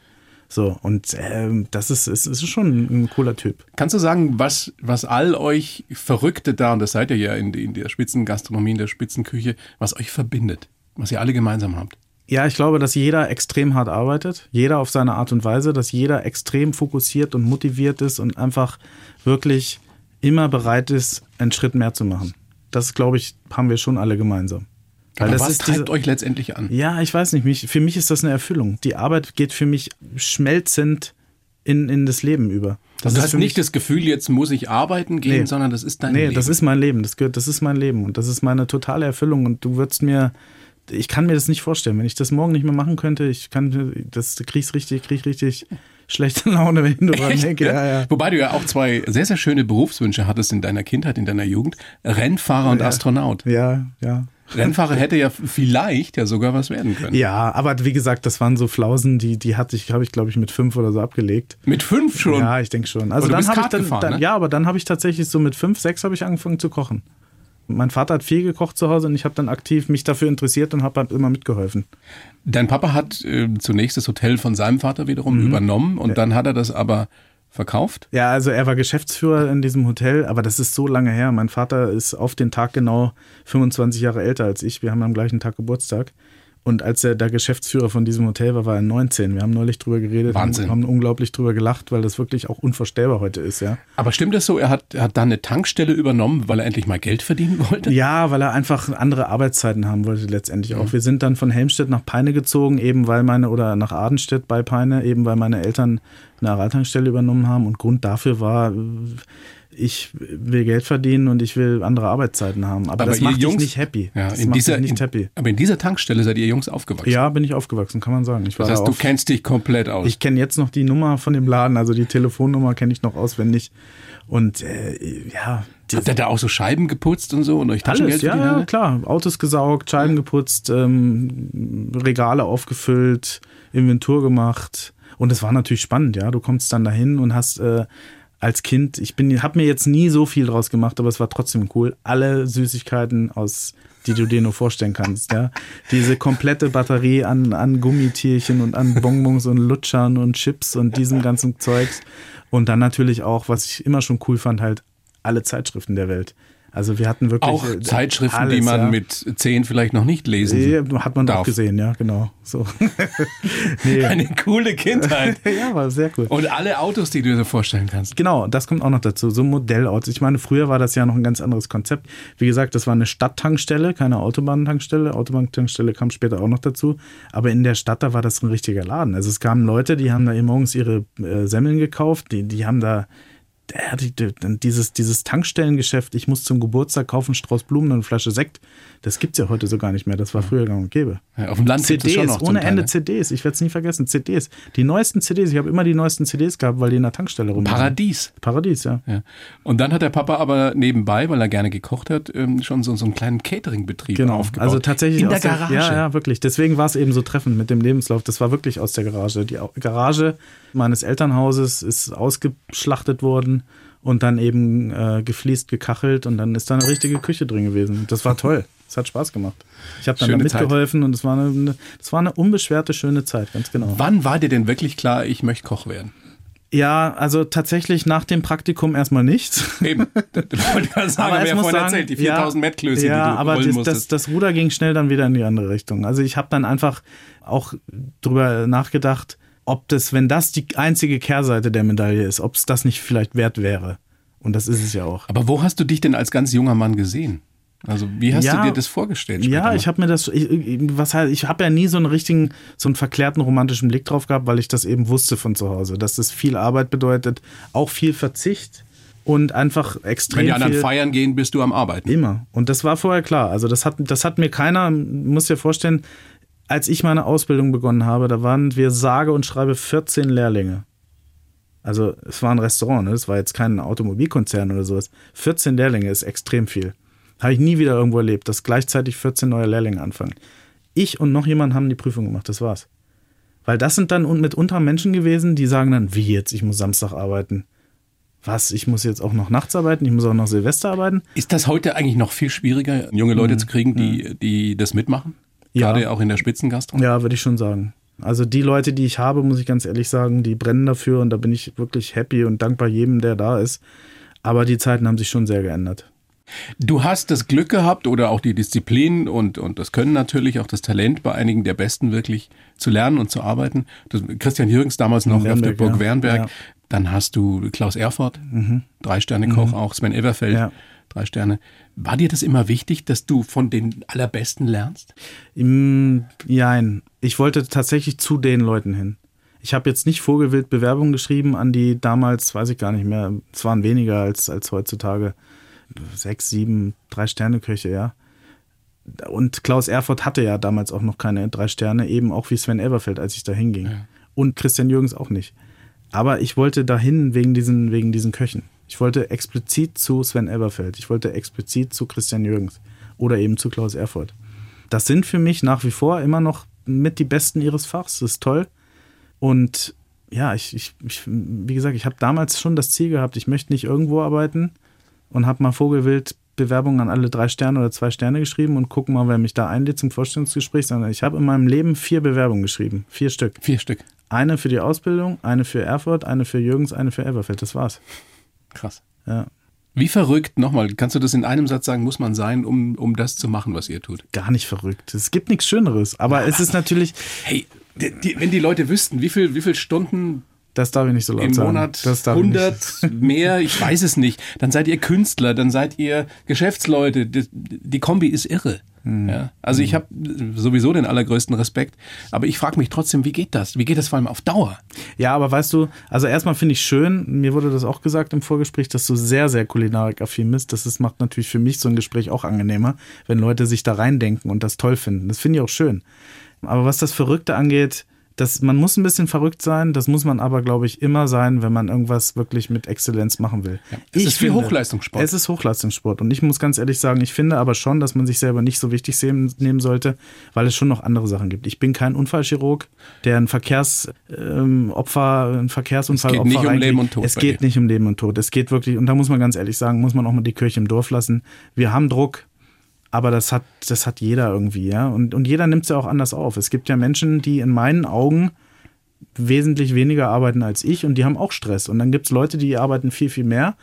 Speaker 1: So, und ähm, das ist, ist, ist schon ein cooler Typ.
Speaker 4: Kannst du sagen, was, was all euch Verrückte da, und das seid ihr ja in, in der Spitzengastronomie, in der Spitzenküche, was euch verbindet, was ihr alle gemeinsam habt?
Speaker 1: Ja, ich glaube, dass jeder extrem hart arbeitet, jeder auf seine Art und Weise, dass jeder extrem fokussiert und motiviert ist und einfach wirklich immer bereit ist, einen Schritt mehr zu machen. Das, glaube ich, haben wir schon alle gemeinsam.
Speaker 4: Weil Aber was treibt diese, euch letztendlich an?
Speaker 1: Ja, ich weiß nicht. Mich, für mich ist das eine Erfüllung. Die Arbeit geht für mich schmelzend in, in das Leben über.
Speaker 4: Das also du hast nicht das Gefühl, jetzt muss ich arbeiten gehen, nee. sondern das ist dein
Speaker 1: nee,
Speaker 4: Leben.
Speaker 1: Nee, das ist mein Leben. Das, gehört, das ist mein Leben. Und das ist meine totale Erfüllung. Und du würdest mir ich kann mir das nicht vorstellen. Wenn ich das morgen nicht mehr machen könnte, ich kann, das kriegst richtig, krieg richtig schlechte Laune, wenn du dran denkst. Ja, ja.
Speaker 4: Wobei du ja auch zwei sehr, sehr schöne Berufswünsche hattest in deiner Kindheit, in deiner Jugend. Rennfahrer und
Speaker 1: ja.
Speaker 4: Astronaut.
Speaker 1: Ja, ja.
Speaker 4: Rennfahrer hätte ja vielleicht ja sogar was werden können.
Speaker 1: Ja, aber wie gesagt, das waren so Flausen, die, die hatte ich, habe ich, glaube ich, mit fünf oder so abgelegt.
Speaker 4: Mit fünf schon?
Speaker 1: Ja, ich denke schon. Also dann habe ich dann, gefahren, dann ne? ja, aber dann habe ich tatsächlich so mit fünf, sechs habe ich angefangen zu kochen. Mein Vater hat viel gekocht zu Hause und ich habe dann aktiv mich dafür interessiert und habe halt immer mitgeholfen.
Speaker 4: Dein Papa hat äh, zunächst das Hotel von seinem Vater wiederum mhm. übernommen und ja. dann hat er das aber verkauft?
Speaker 1: Ja, also er war Geschäftsführer in diesem Hotel, aber das ist so lange her. Mein Vater ist auf den Tag genau 25 Jahre älter als ich. Wir haben am gleichen Tag Geburtstag. Und als er da Geschäftsführer von diesem Hotel war, war er 19. Wir haben neulich drüber geredet
Speaker 4: Wahnsinn.
Speaker 1: und haben unglaublich drüber gelacht, weil das wirklich auch unvorstellbar heute ist, ja.
Speaker 4: Aber stimmt das so, er hat, er hat dann eine Tankstelle übernommen, weil er endlich mal Geld verdienen wollte?
Speaker 1: Ja, weil er einfach andere Arbeitszeiten haben wollte letztendlich auch. Wir sind dann von Helmstedt nach Peine gezogen, eben weil meine, oder nach Adenstedt bei Peine, eben weil meine Eltern eine Aral-Tankstelle übernommen haben. Und Grund dafür war, ich will Geld verdienen und ich will andere Arbeitszeiten haben. Aber, das
Speaker 4: ihr
Speaker 1: macht
Speaker 4: Jungs,
Speaker 1: dich nicht happy.
Speaker 4: Ja,
Speaker 1: das
Speaker 4: in
Speaker 1: macht
Speaker 4: dieser,
Speaker 1: nicht
Speaker 4: in,
Speaker 1: happy.
Speaker 4: Aber in dieser Tankstelle seid ihr Jungs aufgewachsen.
Speaker 1: Ja, bin ich aufgewachsen, kann man sagen. Ich
Speaker 4: Das heißt,
Speaker 1: da
Speaker 4: du
Speaker 1: auf-
Speaker 4: kennst dich komplett aus.
Speaker 1: Ich kenne jetzt noch die Nummer von dem Laden, also die Telefonnummer kenne ich noch auswendig. Und äh, ja,
Speaker 4: Habt ihr da auch so Scheiben geputzt und so und euch Taschengeld
Speaker 1: alles, ja, ja, klar. Autos gesaugt, Scheiben geputzt, ähm, Regale aufgefüllt, Inventur gemacht. Und es war natürlich spannend, ja. Du kommst dann dahin und hast äh, als Kind, ich bin, habe mir jetzt nie so viel draus gemacht, aber es war trotzdem cool. Alle Süßigkeiten aus die du dir nur vorstellen kannst, ja. Diese komplette Batterie an, an Gummitierchen und an Bonbons und Lutschern und Chips und diesem ganzen Zeugs. Und dann natürlich auch, was ich immer schon cool fand, halt alle Zeitschriften der Welt. Also wir hatten wirklich
Speaker 4: Auch
Speaker 1: äh,
Speaker 4: Zeitschriften,
Speaker 1: alles,
Speaker 4: die man
Speaker 1: ja.
Speaker 4: mit zehn vielleicht noch nicht lesen
Speaker 1: Ja, hat man auch
Speaker 4: darf.
Speaker 1: gesehen, ja, genau. So. nee.
Speaker 4: Eine coole Kindheit.
Speaker 1: ja, war sehr cool.
Speaker 4: Und alle Autos, die du dir so vorstellen kannst.
Speaker 1: Genau, das kommt auch noch dazu. So Modellautos. Ich meine, früher war das ja noch ein ganz anderes Konzept. Wie gesagt, das war eine Stadttankstelle, keine Autobahntankstelle. Autobahntankstelle kam später auch noch dazu. Aber in der Stadt, da war das ein richtiger Laden. Also es kamen Leute, die haben da eben morgens ihre äh, Semmeln gekauft. Die, die haben da ja, die, die, dieses, dieses Tankstellengeschäft, ich muss zum Geburtstag kaufen, Strauß Blumen und eine Flasche Sekt, das gibt's ja heute so gar nicht mehr. Das war früher gang und gäbe.
Speaker 4: Ja, auf dem Land gibt es
Speaker 1: CDs,
Speaker 4: schon noch
Speaker 1: ohne
Speaker 4: Teil,
Speaker 1: Ende
Speaker 4: ne?
Speaker 1: CDs. Ich werde es nie vergessen. CDs. Die neuesten CDs. Ich habe immer die neuesten CDs gehabt, weil die in der Tankstelle rum waren.
Speaker 4: Paradies.
Speaker 1: Paradies, ja.
Speaker 4: Ja. Und dann hat der Papa aber nebenbei, weil er gerne gekocht hat, ähm, schon so, so einen kleinen Catering-Betrieb
Speaker 1: Genau.
Speaker 4: aufgebaut.
Speaker 1: Also tatsächlich
Speaker 4: in der
Speaker 1: aus der
Speaker 4: Garage.
Speaker 1: Ja, ja, wirklich. Deswegen war es eben so treffend mit dem Lebenslauf. Das war wirklich aus der Garage. Die Garage meines Elternhauses ist ausgeschlachtet worden und dann eben äh, gefliest, gekachelt und dann ist da eine richtige Küche drin gewesen. Das war toll. Es hat Spaß gemacht. Ich habe dann da
Speaker 4: Schöne Zeit.
Speaker 1: mitgeholfen und es war eine, das war eine unbeschwerte, schöne Zeit, ganz genau.
Speaker 4: Wann war dir denn wirklich klar, ich möchte Koch werden?
Speaker 1: Ja, also tatsächlich nach dem Praktikum erstmal nichts.
Speaker 4: Eben. Ich wollte gerade sagen, haben wir ja vorhin erzählt, die 4000 Mettklößchen,
Speaker 1: ja,
Speaker 4: die du
Speaker 1: aber
Speaker 4: rollen
Speaker 1: das, das,
Speaker 4: musstest.
Speaker 1: das Ruder ging schnell dann wieder in die andere Richtung. Also ich habe dann einfach auch drüber nachgedacht, ob das, wenn das die einzige Kehrseite der Medaille ist, ob es das nicht vielleicht wert wäre. Und das ist es ja auch.
Speaker 4: aber wo hast du dich denn als ganz junger Mann gesehen? Also wie hast
Speaker 1: Ja,
Speaker 4: du dir das vorgestellt?
Speaker 1: Ja,
Speaker 4: mal?
Speaker 1: ich habe mir das, ich, was heißt, ich habe ja nie so einen richtigen, so einen verklärten romantischen Blick drauf gehabt, weil ich das eben wusste von zu Hause, dass das viel Arbeit bedeutet, auch viel Verzicht und einfach extrem
Speaker 4: Wenn die anderen feiern gehen, bist du am Arbeiten.
Speaker 1: Immer. Und das war vorher klar. Also das hat, das hat mir keiner, muss dir vorstellen, als ich meine Ausbildung begonnen habe, da waren wir sage und schreibe 14 Lehrlinge. Also es war ein Restaurant, ne? es war jetzt kein Automobilkonzern oder sowas. 14 Lehrlinge ist extrem viel. Habe ich nie wieder irgendwo erlebt, dass gleichzeitig 14 neue Lehrlinge anfangen. Ich und noch jemand haben die Prüfung gemacht, das war's. Weil das sind dann mitunter Menschen gewesen, die sagen dann, wie jetzt, ich muss Samstag arbeiten. Was, ich muss jetzt auch noch nachts arbeiten, ich muss auch noch Silvester arbeiten.
Speaker 4: Ist das heute eigentlich noch viel schwieriger, junge Leute zu kriegen, die, die das mitmachen?
Speaker 1: Mhm. Ja.
Speaker 4: Gerade auch in der Spitzengastro?
Speaker 1: Ja, würde ich schon sagen. Also die Leute, die ich habe, muss ich ganz ehrlich sagen, die brennen dafür und da bin ich wirklich happy und dankbar jedem, der da ist. Aber die Zeiten haben sich schon sehr geändert.
Speaker 4: Du hast das Glück gehabt oder auch die Disziplin und, und das Können natürlich, auch das Talent bei einigen der Besten wirklich zu lernen und zu arbeiten. Das, Christian Jürgens damals noch auf der
Speaker 1: Wernberg,
Speaker 4: Burg
Speaker 1: ja.
Speaker 4: Wernberg.
Speaker 1: Ja. Mhm.
Speaker 4: Dann hast du Klaus Erfurt, drei Sterne Koch auch, Sven Everfeld,
Speaker 1: Ja.
Speaker 4: drei Sterne. War dir das immer wichtig, dass du von den Allerbesten lernst?
Speaker 1: Im, jein. Ich wollte tatsächlich zu den Leuten hin. Ich habe jetzt nicht vogelwild Bewerbungen geschrieben an die damals, weiß ich gar nicht mehr, es waren weniger als, als heutzutage. Sechs, sieben, drei Sterne Köche, ja. Und Klaus Erfurt hatte ja damals auch noch keine drei Sterne, eben auch wie Sven Elberfeld, als ich da hinging. Und Christian Jürgens auch nicht. Aber ich wollte dahin wegen diesen, wegen diesen Köchen. Ich wollte explizit zu Sven Elberfeld. Ich wollte explizit zu Christian Jürgens. Oder eben zu Klaus Erfurt. Das sind für mich nach wie vor immer noch mit die Besten ihres Fachs. Das ist toll. Und ja, ich, ich, ich wie gesagt, ich habe damals schon das Ziel gehabt, ich möchte nicht irgendwo arbeiten und habe mal Vogelwild Bewerbungen an alle drei Sterne oder zwei Sterne geschrieben und gucken mal, wer mich da einlädt zum Vorstellungsgespräch, sondern ich habe in meinem Leben vier Bewerbungen geschrieben. Vier Stück.
Speaker 4: Vier Stück.
Speaker 1: Eine für die Ausbildung, eine für Erfurt, eine für Jürgens, eine für Elberfeld. Das war's.
Speaker 4: Krass.
Speaker 1: Ja.
Speaker 4: Wie verrückt, nochmal, kannst du das in einem Satz sagen, muss man sein, um, um das zu machen, was ihr tut?
Speaker 1: Gar nicht verrückt. Es gibt nichts Schöneres. Aber ja, es ist natürlich.
Speaker 4: Hey, die, die, wenn die Leute wüssten, wie viel, wie viel Stunden
Speaker 1: das darf ich nicht so laut
Speaker 4: Im
Speaker 1: sagen.
Speaker 4: Monat 100 mehr, ich weiß es nicht. Dann seid ihr Künstler, dann seid ihr Geschäftsleute. Die, die Kombi ist irre. Hm. Ja, also ich habe sowieso den allergrößten Respekt, aber ich frage mich trotzdem, wie geht das? Wie geht das vor allem auf Dauer?
Speaker 1: Ja, aber weißt du, also erstmal finde ich schön, mir wurde das auch gesagt im Vorgespräch, dass du sehr, sehr kulinarikaffin bist. Das ist, macht natürlich für mich so ein Gespräch auch angenehmer, wenn Leute sich da reindenken und das toll finden. Das finde ich auch schön. Aber was das Verrückte angeht, das, man muss ein bisschen verrückt sein, das muss man aber, glaube ich, immer sein, wenn man irgendwas wirklich mit Exzellenz machen will. Ja,
Speaker 4: es ich ist finde, Hochleistungssport.
Speaker 1: Es ist Hochleistungssport. Und ich muss ganz ehrlich sagen, ich finde aber schon, dass man sich selber nicht so wichtig sehen, nehmen sollte, weil es schon noch andere Sachen gibt. Ich bin kein Unfallchirurg, der ein Verkehrsopfer, ähm, ein Verkehrsunfall Es
Speaker 4: geht nicht um Leben und Tod.
Speaker 1: Es geht nicht um Leben und Tod. Es geht wirklich, und da muss man ganz ehrlich sagen, muss man auch mal die Kirche im Dorf lassen. Wir haben Druck, aber das hat, das hat jeder irgendwie, ja. Und, und jeder nimmt es ja auch anders auf. Es gibt ja Menschen, die in meinen Augen wesentlich weniger arbeiten als ich und die haben auch Stress. Und dann gibt es Leute, die arbeiten viel, viel mehr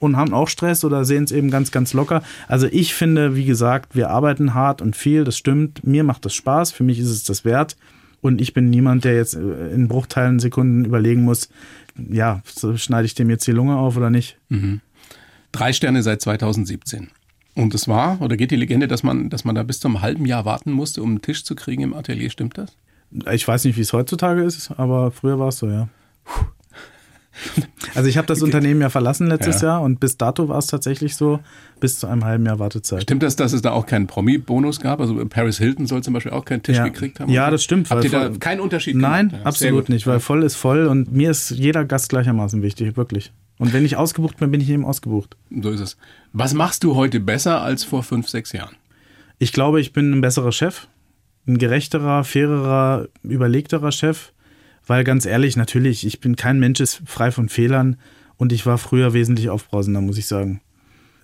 Speaker 1: und haben auch Stress oder sehen es eben ganz, ganz locker. Also ich finde, wie gesagt, wir arbeiten hart und viel, das stimmt. Mir macht das Spaß, für mich ist es das wert. Und ich bin niemand, der jetzt äh, in Bruchteilen Sekunden überlegen muss, ja, schneide ich dem jetzt die Lunge auf oder nicht.
Speaker 4: Mhm. Drei Sterne seit 2017. Und es war, oder geht die Legende, dass man, dass man da bis zum halben Jahr warten musste, um einen Tisch zu kriegen im Atelier, stimmt das?
Speaker 1: Ich weiß nicht, wie es heutzutage ist, aber früher war es so, ja. Also ich habe das Unternehmen ja verlassen letztes ja. Jahr und bis dato war es tatsächlich so, bis zu einem halben Jahr Wartezeit.
Speaker 4: Stimmt das, dass es da auch keinen Promi-Bonus gab? Also Paris Hilton soll zum Beispiel auch keinen Tisch
Speaker 1: ja.
Speaker 4: gekriegt haben?
Speaker 1: Ja, das stimmt.
Speaker 4: Habt ihr da keinen Unterschied
Speaker 1: Nein, gemacht? absolut nicht, weil voll ist voll und mir ist jeder Gast gleichermaßen wichtig, wirklich. Und wenn ich ausgebucht bin, bin ich eben ausgebucht.
Speaker 4: So ist es. Was machst du heute besser als vor fünf, sechs Jahren?
Speaker 1: Ich glaube, ich bin ein besserer Chef, ein gerechterer, fairerer, überlegterer Chef. Weil ganz ehrlich, natürlich, ich bin kein Mensch, ist frei von Fehlern und ich war früher wesentlich aufbrausender, muss ich sagen.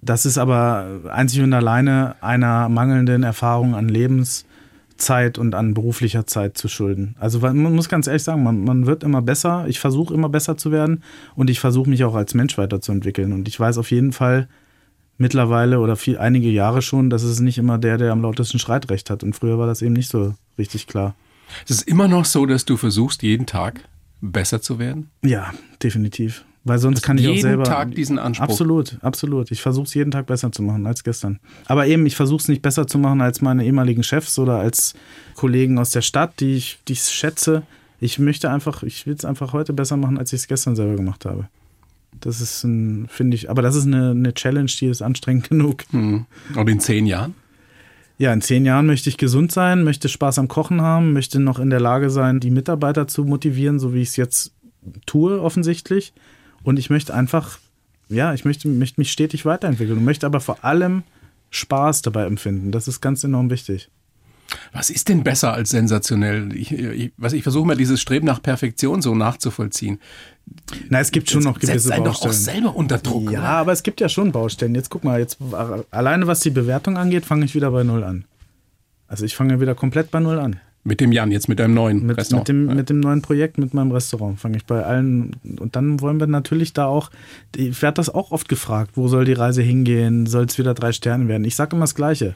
Speaker 1: Das ist aber einzig und alleine einer mangelnden Erfahrung an Lebens- Zeit und an beruflicher Zeit zu schulden. Also man muss ganz ehrlich sagen, man, man wird immer besser. Ich versuche immer besser zu werden und ich versuche mich auch als Mensch weiterzuentwickeln. Und ich weiß auf jeden Fall mittlerweile oder viel, einige Jahre schon, dass es nicht immer der, der am lautesten schreit, recht hat. Und früher war das eben nicht so richtig klar.
Speaker 4: Es ist immer noch so, dass du versuchst, jeden Tag besser zu werden?
Speaker 1: Ja, definitiv. Weil sonst kann ich auch selber.
Speaker 4: Jeden Tag diesen Anspruch.
Speaker 1: Absolut, absolut. Ich versuche es jeden Tag besser zu machen als gestern. Aber eben, ich versuche es nicht besser zu machen als meine ehemaligen Chefs oder als Kollegen aus der Stadt, die ich, die ich schätze. Ich möchte einfach, ich will es einfach heute besser machen, als ich es gestern selber gemacht habe. Das ist ein, finde ich, aber das ist eine, eine Challenge, die ist anstrengend genug.
Speaker 4: Mhm. Und in zehn Jahren?
Speaker 1: Ja, in zehn Jahren möchte ich gesund sein, möchte Spaß am Kochen haben, möchte noch in der Lage sein, die Mitarbeiter zu motivieren, so wie ich es jetzt tue, offensichtlich. Und ich möchte einfach, ja, ich möchte, möchte mich stetig weiterentwickeln und möchte aber vor allem Spaß dabei empfinden. Das ist ganz enorm wichtig.
Speaker 4: Was ist denn besser als sensationell? Ich, ich, ich versuche mal dieses Streben nach Perfektion so nachzuvollziehen.
Speaker 1: Na, es gibt schon noch gewisse
Speaker 4: Baustellen.
Speaker 1: doch auch
Speaker 4: selber unter Druck.
Speaker 1: Ja, oder? aber es gibt ja schon Baustellen. Jetzt guck mal, jetzt alleine was die Bewertung angeht, fange ich wieder bei Null an. Also ich fange wieder komplett bei Null an.
Speaker 4: Mit dem Jan, jetzt mit deinem neuen
Speaker 1: mit,
Speaker 4: Restaurant.
Speaker 1: Mit dem, ja. mit dem neuen Projekt, mit meinem Restaurant, fange ich bei allen. Und dann wollen wir natürlich da auch, ich werde das auch oft gefragt, wo soll die Reise hingehen? Soll es wieder drei Sterne werden? Ich sage immer das Gleiche.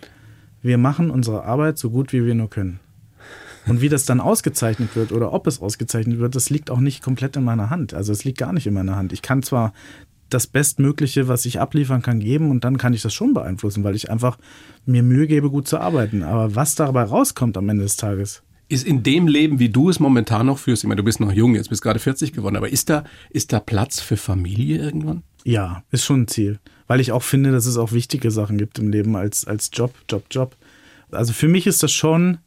Speaker 1: Wir machen unsere Arbeit so gut, wie wir nur können. Und wie das dann ausgezeichnet wird oder ob es ausgezeichnet wird, das liegt auch nicht komplett in meiner Hand. Also es liegt gar nicht in meiner Hand. Ich kann zwar das Bestmögliche, was ich abliefern kann, geben und dann kann ich das schon beeinflussen, weil ich einfach mir Mühe gebe, gut zu arbeiten. Aber was dabei rauskommt am Ende des Tages,
Speaker 4: ist in dem Leben, wie du es momentan noch führst, ich meine, du bist noch jung, jetzt bist gerade 40 geworden, aber ist da, ist da Platz für Familie irgendwann?
Speaker 1: Ja, ist schon ein Ziel. Weil ich auch finde, dass es auch wichtige Sachen gibt im Leben als, als Job, Job, Job. Also für mich ist das schon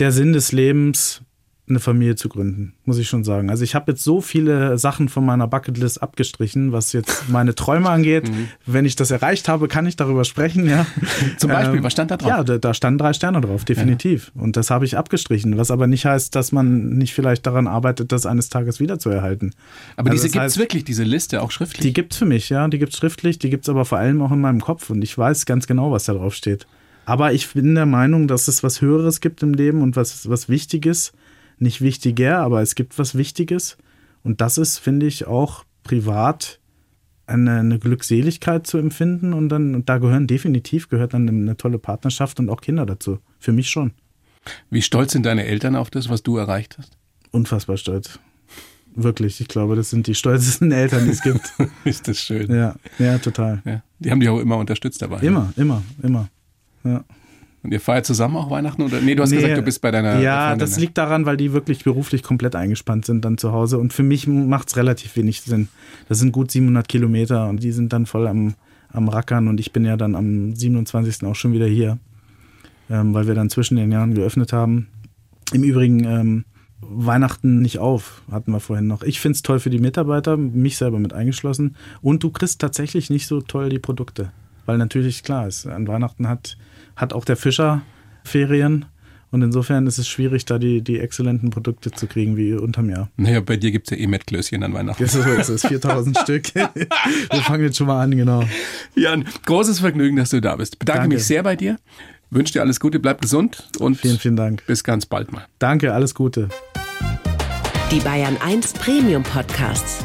Speaker 1: der Sinn des Lebens, eine Familie zu gründen, muss ich schon sagen. Also ich habe jetzt so viele Sachen von meiner Bucketlist abgestrichen, was jetzt meine Träume angeht. Mhm. Wenn ich das erreicht habe, kann ich darüber sprechen. Ja.
Speaker 4: Zum Beispiel, ähm, was stand da drauf?
Speaker 1: Ja, da, da standen drei Sterne drauf, definitiv. Ja. Und das habe ich abgestrichen, was aber nicht heißt, dass man nicht vielleicht daran arbeitet, das eines Tages wiederzuerhalten.
Speaker 4: Aber also diese gibt es wirklich, diese Liste, auch schriftlich?
Speaker 1: Die gibt es für mich, ja. Die gibt es schriftlich, die gibt es aber vor allem auch in meinem Kopf und ich weiß ganz genau, was da drauf steht. Aber ich bin der Meinung, dass es was Höheres gibt im Leben und was, was Wichtiges nicht wichtiger, aber es gibt was Wichtiges. Und das ist, finde ich, auch privat eine, eine Glückseligkeit zu empfinden und dann, und da gehören definitiv, gehört dann eine tolle Partnerschaft und auch Kinder dazu. Für mich schon.
Speaker 4: Wie stolz sind deine Eltern auf das, was du erreicht hast?
Speaker 1: Unfassbar stolz. Wirklich, ich glaube, das sind die stolzesten Eltern, die es gibt.
Speaker 4: Ist das schön.
Speaker 1: Ja, ja, total.
Speaker 4: Ja. Die haben dich auch immer unterstützt dabei.
Speaker 1: Immer, immer, immer. Ja.
Speaker 4: Und ihr feiert zusammen auch Weihnachten? Oder? Nee, du hast nee, gesagt, du bist bei deiner.
Speaker 1: Ja, Freundin, das ne? liegt daran, weil die wirklich beruflich komplett eingespannt sind dann zu Hause. Und für mich macht es relativ wenig Sinn. Das sind gut 700 Kilometer und die sind dann voll am, am Rackern. Und ich bin ja dann am 27. auch schon wieder hier, ähm, weil wir dann zwischen den Jahren geöffnet haben. Im Übrigen ähm, Weihnachten nicht auf, hatten wir vorhin noch. Ich finde es toll für die Mitarbeiter, mich selber mit eingeschlossen. Und du kriegst tatsächlich nicht so toll die Produkte. Weil natürlich klar ist, an Weihnachten hat hat auch der Fischer Ferien. Und insofern ist es schwierig, da die, die exzellenten Produkte zu kriegen wie unterm Jahr.
Speaker 4: Naja, bei dir gibt es ja eh Mettklößchen an Weihnachten.
Speaker 1: Das ist, es, 4000 Stück. Wir fangen jetzt schon mal an, genau.
Speaker 4: Jan, großes Vergnügen, dass du da bist. Bedanke Danke. mich sehr bei dir. Wünsche dir alles Gute, bleib gesund und
Speaker 1: vielen, vielen Dank.
Speaker 4: Bis ganz bald mal.
Speaker 1: Danke, alles Gute.
Speaker 3: Die Bayern 1 Premium Podcasts.